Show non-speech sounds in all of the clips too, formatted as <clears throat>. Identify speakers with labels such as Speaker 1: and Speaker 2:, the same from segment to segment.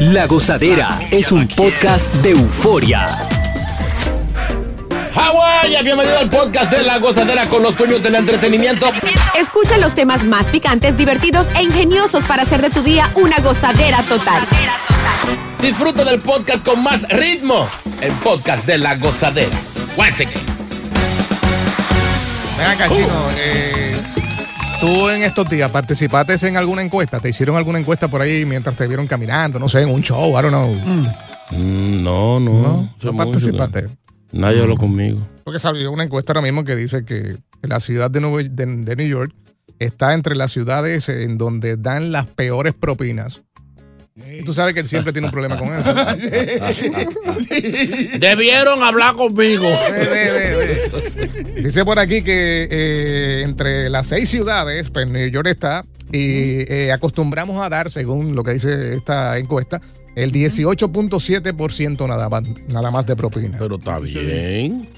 Speaker 1: La Gozadera es un podcast de euforia.
Speaker 2: Hawái, bienvenido al podcast de La Gozadera con los dueños del entretenimiento.
Speaker 3: Escucha los temas más picantes, divertidos e ingeniosos para hacer de tu día una gozadera total.
Speaker 2: Disfruta del podcast con más ritmo. El podcast de La Gozadera. Guáchate.
Speaker 4: Ven acá, chino. eh, tú en estos días participaste en alguna encuesta. ¿Te hicieron alguna encuesta por ahí mientras te vieron caminando? No sé, en un show, I don't know.
Speaker 5: Mm, no, no.
Speaker 4: No, no participaste.
Speaker 5: Nadie habló conmigo.
Speaker 4: Porque salió una encuesta ahora mismo que dice que la ciudad de, Nueva- de- de New York está entre las ciudades en donde dan las peores propinas. Y tú sabes que él siempre tiene un problema con eso. <laughs>
Speaker 5: Debieron hablar conmigo.
Speaker 4: Dice por aquí que eh, entre las seis ciudades, pues New York está, y eh, acostumbramos a dar, según lo que dice esta encuesta, el 18.7% nada más, nada más de propina.
Speaker 5: Pero está bien.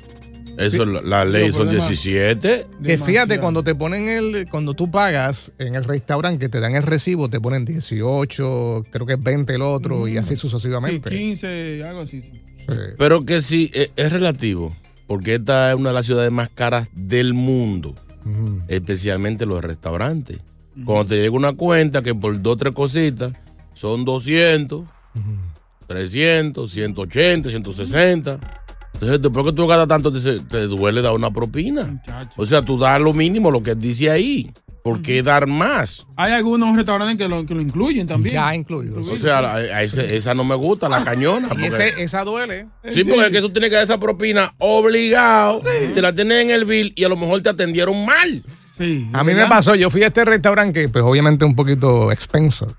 Speaker 5: Eso, la, la ley son 17.
Speaker 4: Que fíjate, cuando te ponen el, cuando tú pagas en el restaurante que te dan el recibo, te ponen 18, creo que es 20 el otro, y así sucesivamente.
Speaker 6: 15, algo así. sí.
Speaker 4: Sí.
Speaker 5: Pero que sí, eh, es relativo. Porque esta es una de las ciudades más caras del mundo.
Speaker 4: Ujú.
Speaker 5: Especialmente los restaurantes. Cuando te llega una cuenta que por dos o tres cositas son 200, 300, 180, 160. Entonces, después que tú gastas tanto, te, te duele dar una propina.
Speaker 6: Muchacho.
Speaker 5: O sea, tú das lo mínimo, lo que dice ahí. ¿Por qué dar más?
Speaker 6: Hay algunos restaurantes que lo, que lo incluyen también.
Speaker 4: Ya incluido. sí.
Speaker 5: O sea, la- a ese- esa no me gusta, la cañona.
Speaker 4: Y
Speaker 5: porque-
Speaker 4: ese- esa duele.
Speaker 5: sí, porque es que tú tienes que dar esa propina obligado. Te la tienes en el bill y a lo mejor te atendieron mal.
Speaker 6: Sí,
Speaker 4: A mí me pasó, yo fui a este restaurante que pues obviamente un poquito expenso.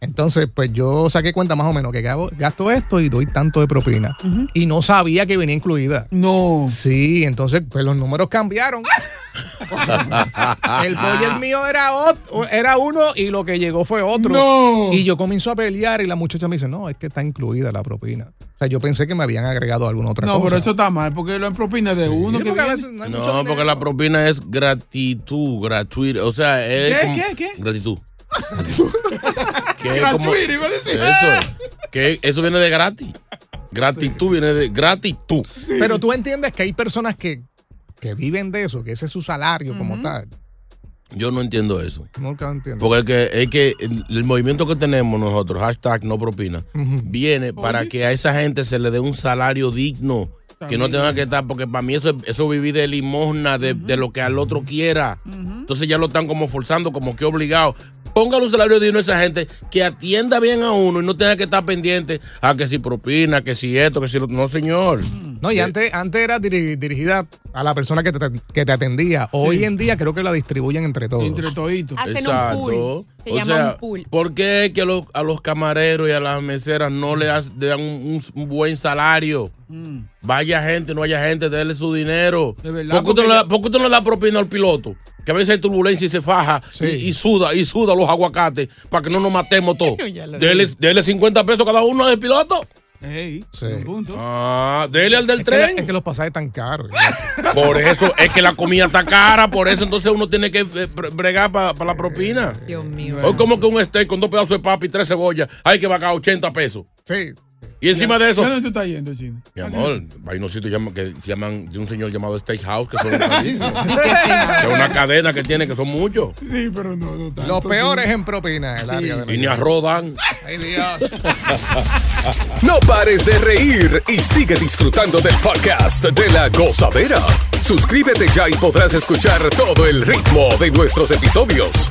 Speaker 4: Entonces pues yo saqué cuenta más o menos que gasto, gasto esto y doy tanto de propina. Y no sabía que venía incluida.
Speaker 6: No.
Speaker 4: Sí, entonces pues los números cambiaron. <laughs> <laughs> el boyer mío era, ot- era uno y lo que llegó fue otro.
Speaker 6: No.
Speaker 4: Y yo comienzo a pelear y la muchacha me dice, no, es que está incluida la propina. O sea, yo pensé que me habían agregado alguna otra
Speaker 6: No,
Speaker 4: cosa.
Speaker 6: pero eso está mal, porque lo en propina de uno que
Speaker 4: porque no hay mucho
Speaker 5: No, porque la propina es gratitud, gratuita. O sea, es.
Speaker 6: ¿Qué,
Speaker 5: como-
Speaker 6: qué, qué?
Speaker 5: Gratitud. <laughs> que es como-
Speaker 6: Gratuito, iba a decir.
Speaker 5: Eso. Que eso viene de gratis. Gratitud viene de gratitud.
Speaker 4: Pero tú entiendes que hay personas que, que viven de eso, que ese es su salario como tal.
Speaker 5: Yo no entiendo eso.
Speaker 4: Nunca lo entiendo.
Speaker 5: Porque es que, es que el, el movimiento que tenemos nosotros, hashtag no propina, viene para que a esa gente se le dé un salario digno. Que no tenga que estar, porque para mí eso, es- eso vivir de limosna, de, de lo que al otro quiera. Entonces ya lo están como forzando, como que obligado. Póngale un salario digno a esa gente que atienda bien a uno y no tenga que estar pendiente a que si propina, que si esto, que si lo otro. No, señor.
Speaker 4: No, y antes, antes era diri- dirigida a la persona que te, que te atendía. Hoy en día creo que la distribuyen entre todos.
Speaker 6: Entre toditos.
Speaker 3: Hacen un pool. Se
Speaker 5: o
Speaker 3: llama
Speaker 5: sea,
Speaker 3: un pool.
Speaker 5: ¿por qué que a los, a los camareros y a las meseras no le dan un, buen salario? Vaya gente, no haya gente, déle su dinero.
Speaker 6: De verdad,
Speaker 5: ¿Por qué usted, no
Speaker 6: porque
Speaker 5: le da- por qué usted no le da propina al piloto? Que a veces hay turbulencia y se faja
Speaker 4: Sí.
Speaker 5: y, y suda, y suda los aguacates para que no nos matemos todos. <laughs> Dele, dele 50 pesos cada uno al piloto.
Speaker 6: Ey,
Speaker 4: Sí.
Speaker 6: punto.
Speaker 5: Ah, dele al del
Speaker 4: Es que, la-
Speaker 5: tren.
Speaker 4: es que los pasajes están caros. <laughs>
Speaker 5: Por eso es que la comida está cara, por eso entonces uno tiene que eh, bre- bregar para la propina.
Speaker 3: Dios mío.
Speaker 5: Hoy como que un steak con dos pedazos de papa y tres cebollas hay que pagar 80 pesos.
Speaker 4: Sí.
Speaker 5: Y encima de eso,
Speaker 6: ¿Dónde tú estás yendo, chino?
Speaker 5: mi amor, hay unos sitios llama- que se llaman de un señor llamado Steakhouse, que son <laughs> es una cadena que tiene, que son muchos.
Speaker 6: Sí, pero no, no tanto.
Speaker 4: Los peores en propina, el área de
Speaker 5: Y ni
Speaker 4: Nueva York.
Speaker 5: arroz dan.
Speaker 4: Ay, Dios. <laughs>
Speaker 1: No pares de reír y sigue disfrutando del podcast de la gozadera. Suscríbete ya y podrás escuchar todo el ritmo de nuestros episodios.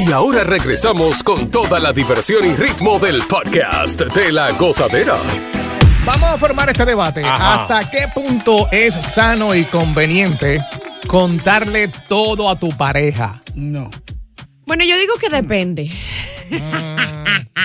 Speaker 1: Y ahora regresamos con toda la diversión y ritmo del podcast de la gozadera.
Speaker 4: Vamos a formar este debate.
Speaker 5: Ajá.
Speaker 4: ¿Hasta qué punto es sano y conveniente contarle todo a tu pareja?
Speaker 6: No.
Speaker 3: Bueno, yo digo que depende.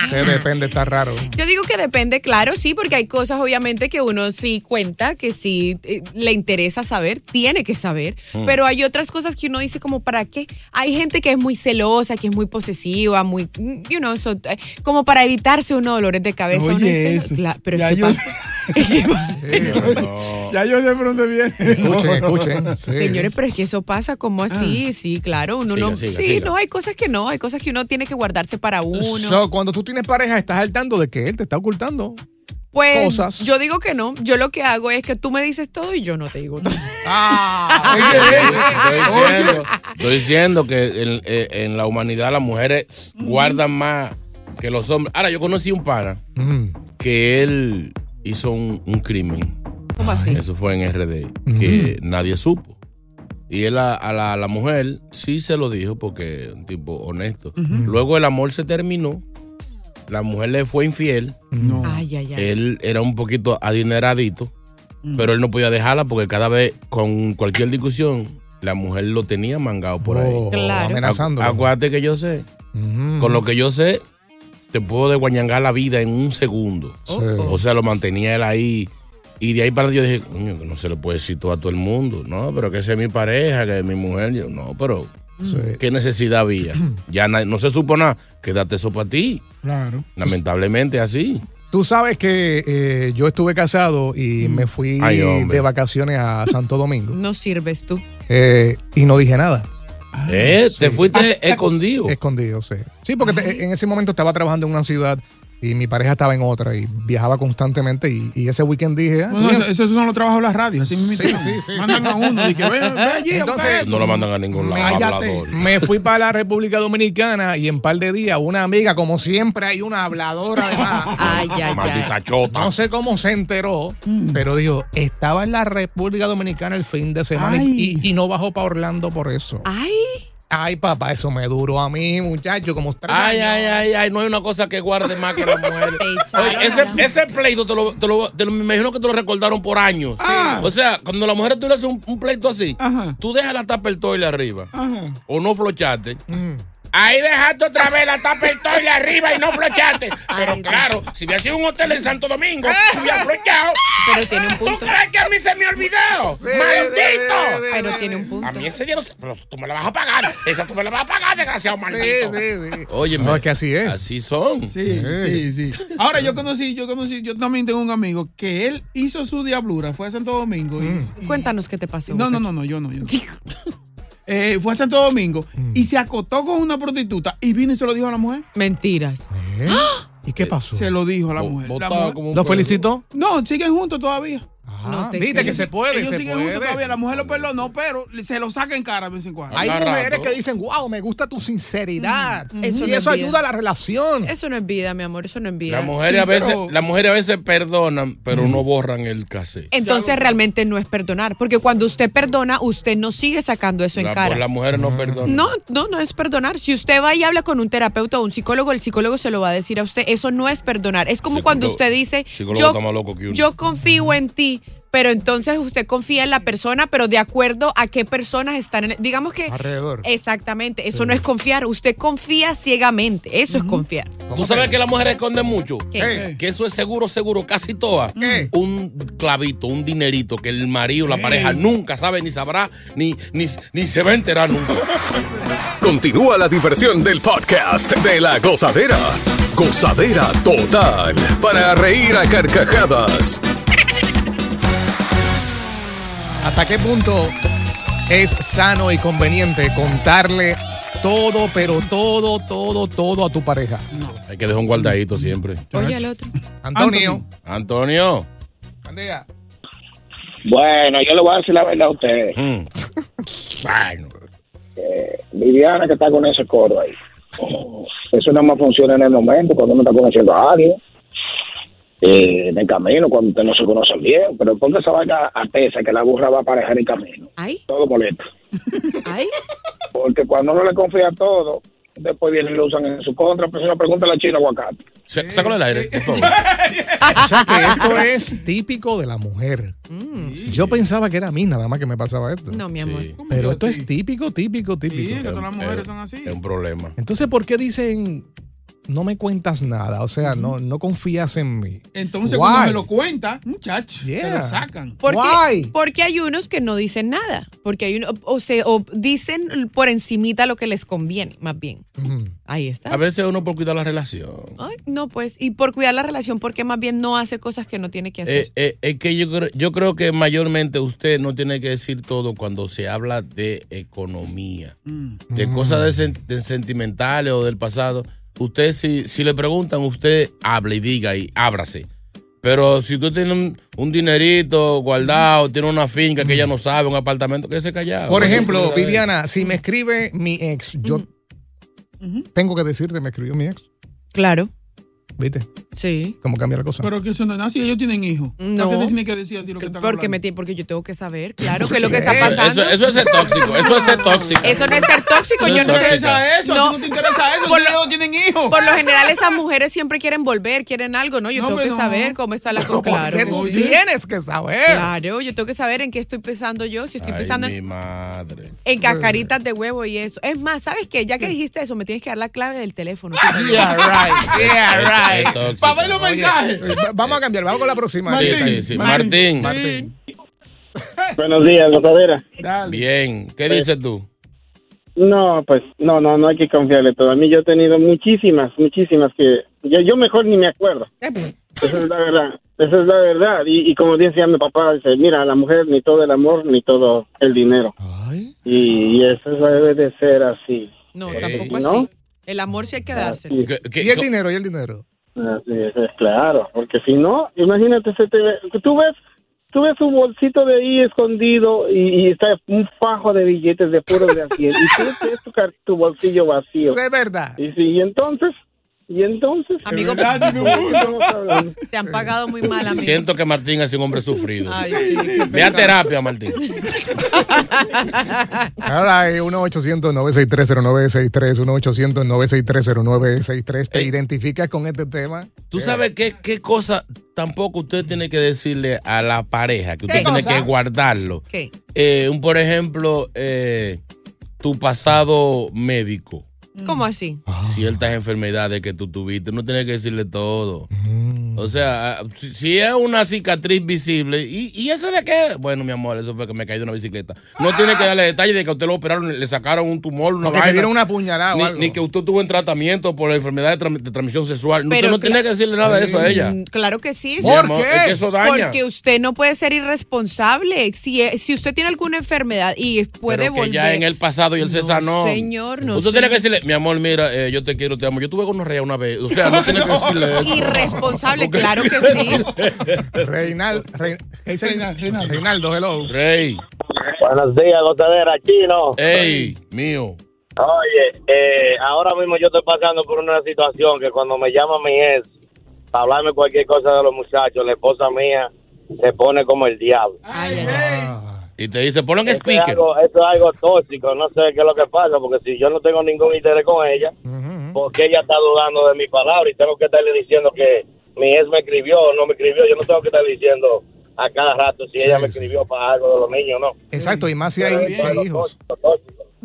Speaker 4: Se depende, está raro.
Speaker 3: Yo digo que depende, claro, sí, porque hay cosas obviamente que uno sí cuenta, que sí eh, le interesa saber, tiene que saber,
Speaker 5: Mm.
Speaker 3: pero hay otras cosas que uno dice como, ¿para qué? Hay gente que es muy celosa, que es muy posesiva, muy, mm, you know, so, eh, como para evitarse unos dolores de cabeza. uno
Speaker 6: Oye,
Speaker 3: dice,
Speaker 6: eso.
Speaker 3: "Cla- pero
Speaker 6: Ya
Speaker 3: es que
Speaker 6: yo
Speaker 3: pasa- <laughs>
Speaker 6: Ya yo sé por dónde viene.
Speaker 4: Escuchen, escuchen. <laughs> sí.
Speaker 3: Señores, pero es que eso pasa como así, sí, claro, uno
Speaker 5: Siga,
Speaker 3: no,
Speaker 5: siga,
Speaker 3: sí,
Speaker 5: siga.
Speaker 3: no, hay cosas que no, hay cosas que uno tiene que guardarse para uno.
Speaker 4: So, cuando tú tienes pareja, estás al tanto de que él te está ocultando.
Speaker 3: pues
Speaker 4: cosas.
Speaker 3: yo digo que no, yo lo que hago es que tú me dices todo y yo no te digo todo. <laughs>
Speaker 4: Ah,
Speaker 5: Estoy diciendo, estoy diciendo que en, eh, en la humanidad las mujeres guardan más que los hombres. Ahora, yo conocí un pana
Speaker 4: Mm,
Speaker 5: que él hizo un, un crimen.
Speaker 3: ¿Cómo así?
Speaker 5: Eso fue en RD, que nadie supo. Y él a, a la, a la mujer sí se lo dijo porque un tipo honesto. Luego el amor se terminó. La mujer le fue infiel.
Speaker 6: No.
Speaker 3: Ay, ay, ay.
Speaker 5: Él era un poquito adineradito, pero él no podía dejarla porque cada vez con cualquier discusión la mujer lo tenía mangado por ahí.
Speaker 4: oh,
Speaker 3: Claro.
Speaker 4: Amenazando.
Speaker 5: Acu- Acuérdate que yo sé. Con lo que yo sé, te puedo desguañangar la vida en un segundo.
Speaker 4: Sí.
Speaker 5: O sea, lo mantenía él ahí. Y de ahí para adelante yo dije, coño, que no se le puede decir todo a todo el mundo. No, pero que esa es mi pareja, que es mi mujer. Yo, no, pero
Speaker 4: Sí.
Speaker 5: ¿qué necesidad había? <clears throat> Ya na- no se supo nada. Quédate eso para ti.
Speaker 6: Claro.
Speaker 5: Lamentablemente así.
Speaker 4: Tú sabes que eh, yo estuve casado y me fui
Speaker 5: Ay,
Speaker 4: de vacaciones a Santo Domingo <laughs>
Speaker 3: No sirves tú.
Speaker 4: eh, y no dije nada.
Speaker 5: Eh, Te fuiste escondido.
Speaker 4: Escondido, sí. Sí, porque te- en ese momento estaba trabajando en una ciudad y mi pareja estaba en otra y viajaba constantemente y, y ese weekend dije, ah,
Speaker 6: No, eso- esos son los trabajos de la radio, así mismo.
Speaker 4: Sí, sí, sí,
Speaker 6: Mandan
Speaker 4: sí.
Speaker 6: a uno y que ve, ve allí. <laughs>
Speaker 4: Entonces,
Speaker 5: No lo mandan a ningún lado.
Speaker 4: Me fui para la República Dominicana y en par de días una amiga, como siempre hay una habladora además, <laughs>
Speaker 3: Ay.
Speaker 5: Maldita chota.
Speaker 4: no sé cómo se enteró, pero dijo, estaba en la República Dominicana el fin de semana y- y no bajó para Orlando por eso.
Speaker 3: Ay,
Speaker 4: Ay, papá, eso me duró a mí, muchacho, como tres
Speaker 5: Ay,
Speaker 4: años.
Speaker 5: ay, ay, ay, no hay una cosa que guarde más que la mujer. <laughs> Oye, ese, ese pleito te lo, te lo- te lo- me imagino que te lo recordaron por años.
Speaker 6: Ah.
Speaker 5: O sea, cuando la mujer tú le hace un, un pleito así,
Speaker 6: Ajá.
Speaker 5: tú dejas la tapa el toile arriba
Speaker 6: Ajá.
Speaker 5: o no flochaste.
Speaker 4: Mm.
Speaker 5: Ahí dejaste otra vez la tapa el toile arriba y no flochaste. Pero claro, si hubiera sido un hotel en Santo Domingo, <laughs> hubiera flochado.
Speaker 3: pero tiene un
Speaker 5: ¿Tú
Speaker 3: punto.
Speaker 5: crees que a mí se me olvidó? ¡Maldito!
Speaker 3: Pero tiene un punto.
Speaker 5: A mí ese día no se- Pero tú me la vas a pagar. Esa tú me la vas a pagar, desgraciado
Speaker 4: Sí,
Speaker 5: maldito.
Speaker 4: sí, sí.
Speaker 5: Oye,
Speaker 4: No, es que así es.
Speaker 5: Así son.
Speaker 6: Sí, sí, sí. Ahora yo conocí, yo conocí, yo también tengo un amigo que él hizo su diablura, fue a Santo Domingo. y-
Speaker 4: Mm.
Speaker 6: y-
Speaker 3: Cuéntanos qué te pasó.
Speaker 6: No, no, no, no, yo no, yo no. <laughs> Eh, fue a Santo Domingo y se acotó con una prostituta y vino y se lo dijo a la mujer.
Speaker 3: Mentiras.
Speaker 4: ¿Eh? ¿Y qué pasó?
Speaker 6: Se lo dijo a la mujer. La mujer-
Speaker 4: ¿Lo felicitó?
Speaker 6: No, siguen juntos todavía.
Speaker 4: Ah,
Speaker 3: te
Speaker 4: Viste que se puede,
Speaker 6: Ellos
Speaker 4: se
Speaker 6: siguen juntos
Speaker 4: puede.
Speaker 6: todavía, la mujer lo perdonó, pero se lo saca en cara de vez en cuando.
Speaker 4: Hay
Speaker 5: Cada
Speaker 4: mujeres
Speaker 5: rato.
Speaker 4: que dicen, wow, me gusta tu sinceridad.
Speaker 3: Eso
Speaker 4: y
Speaker 3: no
Speaker 4: eso
Speaker 3: vida.
Speaker 4: ayuda a la relación.
Speaker 3: Eso no es vida, mi amor, eso no es vida.
Speaker 5: Las mujeres, a veces,
Speaker 6: pero-
Speaker 5: las mujeres a veces perdonan, pero no borran el cassette.
Speaker 3: Entonces realmente no es perdonar, porque cuando usted perdona, usted no sigue sacando eso en
Speaker 5: La-
Speaker 3: cara.
Speaker 5: pues, las mujeres no perdonan.
Speaker 3: No, no, no es perdonar. Si usted va y habla con un terapeuta o un psicólogo, el psicólogo se lo va a decir a usted. Eso no es perdonar. Es como
Speaker 5: Psicólogo-
Speaker 3: cuando usted dice, yo confío en ti, pero entonces usted confía en la persona, pero de acuerdo a qué personas están en el- Digamos que...
Speaker 4: Alrededor.
Speaker 3: Exactamente, eso no es confiar. Usted confía ciegamente, eso es confiar.
Speaker 5: ¿Tú sabes que las mujeres esconden mucho?
Speaker 3: ¿Qué?
Speaker 4: ¿Qué?
Speaker 5: Que eso es seguro, seguro, casi todas.
Speaker 4: ¿Qué?
Speaker 5: Un clavito, un dinerito que el marido, la pareja, nunca sabe, ni sabrá, ni, ni, ni se va a enterar nunca.
Speaker 1: Continúa la diversión del podcast de la gozadera. Gozadera total. Para reír a carcajadas.
Speaker 4: ¿Hasta qué punto es sano y conveniente contarle todo, pero todo, todo, todo a tu pareja?
Speaker 5: Hay que dejar un guardadito siempre.
Speaker 3: Oye al otro.
Speaker 4: Antonio.
Speaker 5: Antonio.
Speaker 4: buen día.
Speaker 7: Bueno, yo le voy a decir la verdad a ustedes.
Speaker 5: Mm. Bueno.
Speaker 7: Viviana que está con ese coro ahí. Eso nada más funciona en el momento, cuando uno está conociendo a alguien. Eh, en el camino, cuando usted no se conoce bien. Pero porque esa vaina atesa que la burra va a aparejar en camino.
Speaker 3: Ay,
Speaker 7: Todo molesta.
Speaker 3: ay.
Speaker 7: Porque cuando uno le confía todo, después vienen y lo usan en su contra. Pues si no, pregunta a la china aguacate.
Speaker 5: Sé- Sácalo del aire, por favor. <laughs>
Speaker 4: O sea que esto es típico de la mujer. Yo pensaba que era a mí nada más que me pasaba esto.
Speaker 3: No, mi amor.
Speaker 5: Sí,
Speaker 4: Pero esto
Speaker 6: a
Speaker 4: es
Speaker 6: ti?
Speaker 4: típico, típico,
Speaker 6: Sí,
Speaker 4: típico.
Speaker 6: que todas las mujeres
Speaker 5: Es-
Speaker 6: son así.
Speaker 5: Es un problema.
Speaker 4: Entonces, ¿por qué dicen no me cuentas nada? O sea, no, no confías en mí.
Speaker 6: Entonces,
Speaker 4: Why?
Speaker 6: cuando me lo cuenta, muchacho, se
Speaker 4: Yeah.
Speaker 6: lo sacan.
Speaker 3: Porque,
Speaker 4: Why?
Speaker 3: porque hay unos que no dicen nada. Porque hay uno, o, se, o dicen por encimita lo que les conviene, más bien. Ahí está.
Speaker 5: A veces uno por cuidar la relación.
Speaker 3: Ay, no, pues. Y por cuidar la relación, porque más bien no hace cosas que no tiene que hacer.
Speaker 5: Eh, eh, es que yo creo, yo creo que mayormente usted no tiene que decir todo cuando se habla de economía,
Speaker 6: Mm.
Speaker 5: de cosas de sen- de sentimentales o del pasado. Usted, si, si le preguntan, usted hable y diga y ábrase. Pero si usted tiene un, un dinerito guardado, tiene una finca que ella no sabe, un apartamento, que se callado.
Speaker 4: Por ejemplo, Viviana, si me escribe mi ex, yo tengo que decirte, me escribió mi ex.
Speaker 3: claro.
Speaker 4: ¿Viste?
Speaker 3: Sí.
Speaker 4: ¿Cómo cambia la cosa?
Speaker 6: Pero que eso no es así, ellos tienen hijos.
Speaker 3: No.
Speaker 6: ¿Por qué te tienen que decir a ti lo que están
Speaker 3: Porque, me porque yo tengo que saber, claro, qué es lo que está
Speaker 4: Eso,
Speaker 3: pasando.
Speaker 5: eso es ser tóxico, eso es ser tóxico.
Speaker 3: Eso no es ser tóxico,
Speaker 5: Eso
Speaker 3: yo
Speaker 5: es
Speaker 3: no
Speaker 6: ¿Te interesa eso?
Speaker 3: No.
Speaker 6: ¿A ti no te interesa eso?
Speaker 3: Por lo-
Speaker 6: no tienen hijos.
Speaker 3: Por lo general, esas mujeres siempre quieren volver, quieren algo, ¿no? Yo
Speaker 6: No,
Speaker 3: tengo que saber cómo está la <laughs> cosa. Claro,
Speaker 4: Porque
Speaker 3: que
Speaker 4: tú
Speaker 3: sí.
Speaker 4: tienes que saber.
Speaker 3: Claro, yo tengo que saber en qué estoy pensando yo, si estoy
Speaker 5: Ay,
Speaker 3: pensando
Speaker 5: mi
Speaker 3: en,
Speaker 5: madre.
Speaker 3: en cascaritas de huevo y eso. Es más, ¿sabes qué? Ya que dijiste eso, me tienes que dar la clave del teléfono. <laughs>
Speaker 4: Yeah, right. Yeah, right.
Speaker 6: Para ver los mensajes.
Speaker 4: eh, vamos a cambiar, vamos con la próxima.
Speaker 5: Sí,
Speaker 6: Martín.
Speaker 5: sí, sí.
Speaker 6: Martín.
Speaker 5: Martín.
Speaker 4: Martín. <laughs>
Speaker 7: Buenos días, gozadera.
Speaker 6: Dale.
Speaker 5: Bien. ¿Qué dices tú?
Speaker 7: No, pues no, no, no hay que confiarle todo. A mí yo he tenido muchísimas, muchísimas que yo, yo mejor ni me acuerdo. Esa es la verdad, esa es la verdad. Y, y como decía mi papá, dice, mira, la mujer ni todo el amor ni todo el dinero.
Speaker 4: Ay.
Speaker 7: Y, y eso debe de ser así.
Speaker 3: No,
Speaker 5: Eh,
Speaker 3: tampoco
Speaker 7: ¿no?
Speaker 3: así. El amor sí hay que dárselo.
Speaker 7: Así,
Speaker 5: ¿Qué- qué-
Speaker 4: ¿Y el dinero? ¿Y el dinero?
Speaker 7: Así es, es claro, porque si no, imagínate, se te ve- tú ves, tú ves un bolsito de ahí escondido y, y está un fajo de billetes de puros de a 100 y tú ves tu, tu bolsillo vacío. <laughs>
Speaker 4: Es verdad.
Speaker 7: Y sí, y entonces, y entonces,
Speaker 3: Amigo, <laughs> te han pagado muy mal, amigo.
Speaker 5: Siento que Martín es un hombre sufrido.
Speaker 3: Ay, sí,
Speaker 5: Ve a terapia, Martín.
Speaker 4: Ahora es 1-800-963-0963, 1-800-963-0963. ¿Te identificas con este tema?
Speaker 5: ¿Tú sabes qué, qué cosa tampoco usted tiene que decirle a la pareja? Que usted
Speaker 4: ¿Qué
Speaker 5: tiene
Speaker 4: cosa?
Speaker 5: que guardarlo.
Speaker 3: ¿Qué?
Speaker 5: Eh, un, por ejemplo, eh, tu pasado médico.
Speaker 3: ¿Cómo así?
Speaker 5: Ciertas enfermedades que tú tuviste. No tienes que decirle todo.
Speaker 4: Mm.
Speaker 5: O sea, ah, si, si es una cicatriz visible, ¿y, ¿y eso de qué? Bueno, mi amor, eso fue que me caí de una bicicleta. No tiene que darle detalles de que a usted lo operaron, le sacaron un tumor, una vaina.
Speaker 4: dieron una puñalada o
Speaker 5: Ni,
Speaker 4: algo.
Speaker 5: ni que usted tuvo en tratamiento por la enfermedad de, transmisión sexual. No,
Speaker 3: Pero
Speaker 5: usted no tiene que decirle nada de eso a ella.
Speaker 3: Claro que sí.
Speaker 4: ¿Por qué?
Speaker 5: Es que eso daña.
Speaker 3: Porque usted no puede ser irresponsable. Si, eh, si usted tiene alguna enfermedad y puede
Speaker 5: Pero que
Speaker 3: volver.
Speaker 5: ya en el pasado y el
Speaker 3: No,
Speaker 5: César no.
Speaker 3: señor, no,
Speaker 5: Usted tiene que decirle, mi amor, mira, eh, yo te quiero, te amo. Yo tuve con una rea una vez. O sea, no <laughs> tiene que decirle eso.
Speaker 3: Irresponsable.
Speaker 8: Claro que sí. <laughs>
Speaker 4: Reinaldo, Rein- ¿qué dice?
Speaker 6: Reinaldo, Reinaldo.
Speaker 4: Reinaldo, hello.
Speaker 5: Rey.
Speaker 7: Buenos días, gozadera, chino.
Speaker 5: Ey, mío.
Speaker 7: Oye, eh, ahora mismo yo estoy pasando por una situación que cuando me llama mi ex para hablarme cualquier cosa de los muchachos, la esposa mía se pone como el diablo.
Speaker 8: Ay, ay, ay.
Speaker 4: Ah,
Speaker 5: Y te dice, ponlo en
Speaker 7: Eso es,
Speaker 5: speaker.
Speaker 7: algo, eso es algo tóxico, no sé qué es lo que pasa, porque si yo no tengo ningún interés con ella,
Speaker 4: ujú.
Speaker 7: porque ella está dudando de mi palabra y tengo que estarle diciendo que mi ex me escribió o no me escribió, yo no tengo que estarle diciendo a cada rato si
Speaker 4: Sí,
Speaker 7: ella me
Speaker 4: sí.
Speaker 7: escribió para algo de los niños o no.
Speaker 4: Exacto, y más si hay, si hay hijos.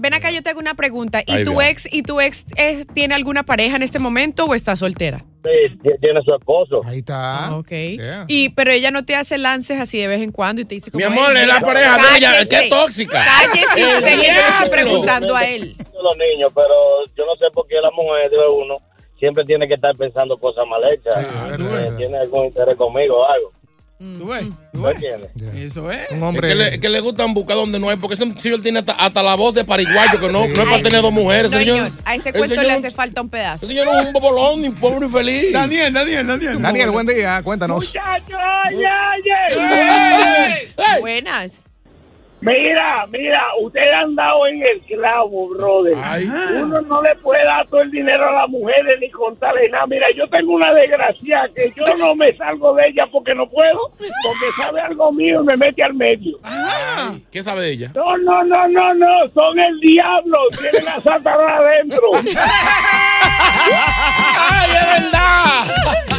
Speaker 8: Ven acá, yo te hago una pregunta. ¿Y
Speaker 5: Ahí
Speaker 8: tu
Speaker 5: va.
Speaker 8: ex, y tu ex eh, tiene alguna pareja en este momento o está soltera?
Speaker 7: Sí, tiene su esposo.
Speaker 4: Ahí está.
Speaker 8: Ah, ok.
Speaker 4: Yeah.
Speaker 8: Y pero ella no te hace lances así de vez en cuando y te dice como
Speaker 5: Mi amor,
Speaker 8: "Ey,
Speaker 5: es la pareja de ella. ¡Qué tóxica!
Speaker 8: Cállese <laughs> usted estoy preguntando a él.
Speaker 7: los niños, pero yo no sé por qué la mujer de uno siempre tiene que estar pensando cosas mal hechas. Eh, tiene algún interés conmigo o algo.
Speaker 6: ¿Tú ves? ¿Tú
Speaker 7: ¿Me
Speaker 6: ves?
Speaker 4: Yeah.
Speaker 6: Eso es.
Speaker 4: Un
Speaker 5: Es
Speaker 4: hombre.
Speaker 5: que, le, que le gustan buscar donde no hay, porque ese señor tiene hasta, hasta la voz de pariguayo, que no, no es para tener dos mujeres,
Speaker 8: No,
Speaker 5: señor.
Speaker 8: señor, a este
Speaker 5: El
Speaker 8: cuento le hace falta un pedazo.
Speaker 5: Ese señor es un bobolón, ni pobre ni feliz.
Speaker 6: Daniel, Daniel, Daniel.
Speaker 4: Daniel, buen día, cuéntanos.
Speaker 7: Muchachos, oye, oye.
Speaker 8: Buenas.
Speaker 7: Mira, mira, ustedes han dado en el clavo, brother.
Speaker 5: Ay.
Speaker 7: Uno no le puede dar todo el dinero a las mujeres ni contarle nada. Mira, yo tengo una desgracia que yo no me salgo de ella porque no puedo, porque sabe algo mío y me mete al medio.
Speaker 5: Ay, ¿Qué sabe de ella?
Speaker 7: No, no, no, no, no, son el diablo, tienen a Satanás adentro. <laughs>
Speaker 5: ¡Ay, es verdad!